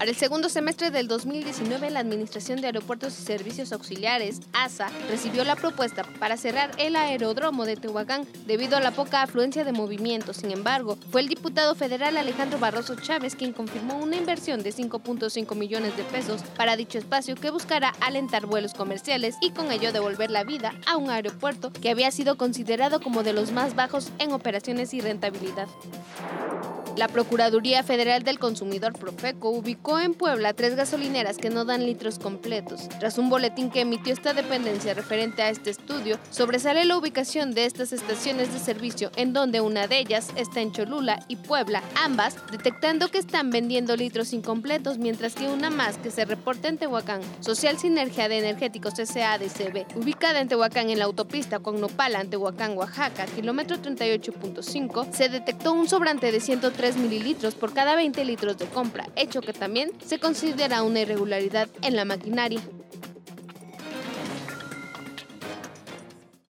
Para el segundo semestre del 2019, la Administración de Aeropuertos y Servicios Auxiliares, ASA, recibió la propuesta para cerrar el aeródromo de Tehuacán debido a la poca afluencia de movimiento. Sin embargo, fue el diputado federal Alejandro Barroso Chávez quien confirmó una inversión de 5.5 millones de pesos para dicho espacio que buscará alentar vuelos comerciales y con ello devolver la vida a un aeropuerto que había sido considerado como de los más bajos en operaciones y rentabilidad. La Procuraduría Federal del Consumidor Profeco ubicó en Puebla tres gasolineras que no dan litros completos. Tras un boletín que emitió esta dependencia referente a este estudio, sobresale la ubicación de estas estaciones de servicio en donde una de ellas está en Cholula y Puebla, ambas detectando que están vendiendo litros incompletos, mientras que una más que se reporta en Tehuacán, Social Sinergia de Energéticos SADCB, ubicada en Tehuacán en la autopista con Nopala, Tehuacán, Oaxaca, kilómetro 38.5, se detectó un sobrante de 130 3 mililitros por cada 20 litros de compra, hecho que se considera una irregularidad en la maquinaria.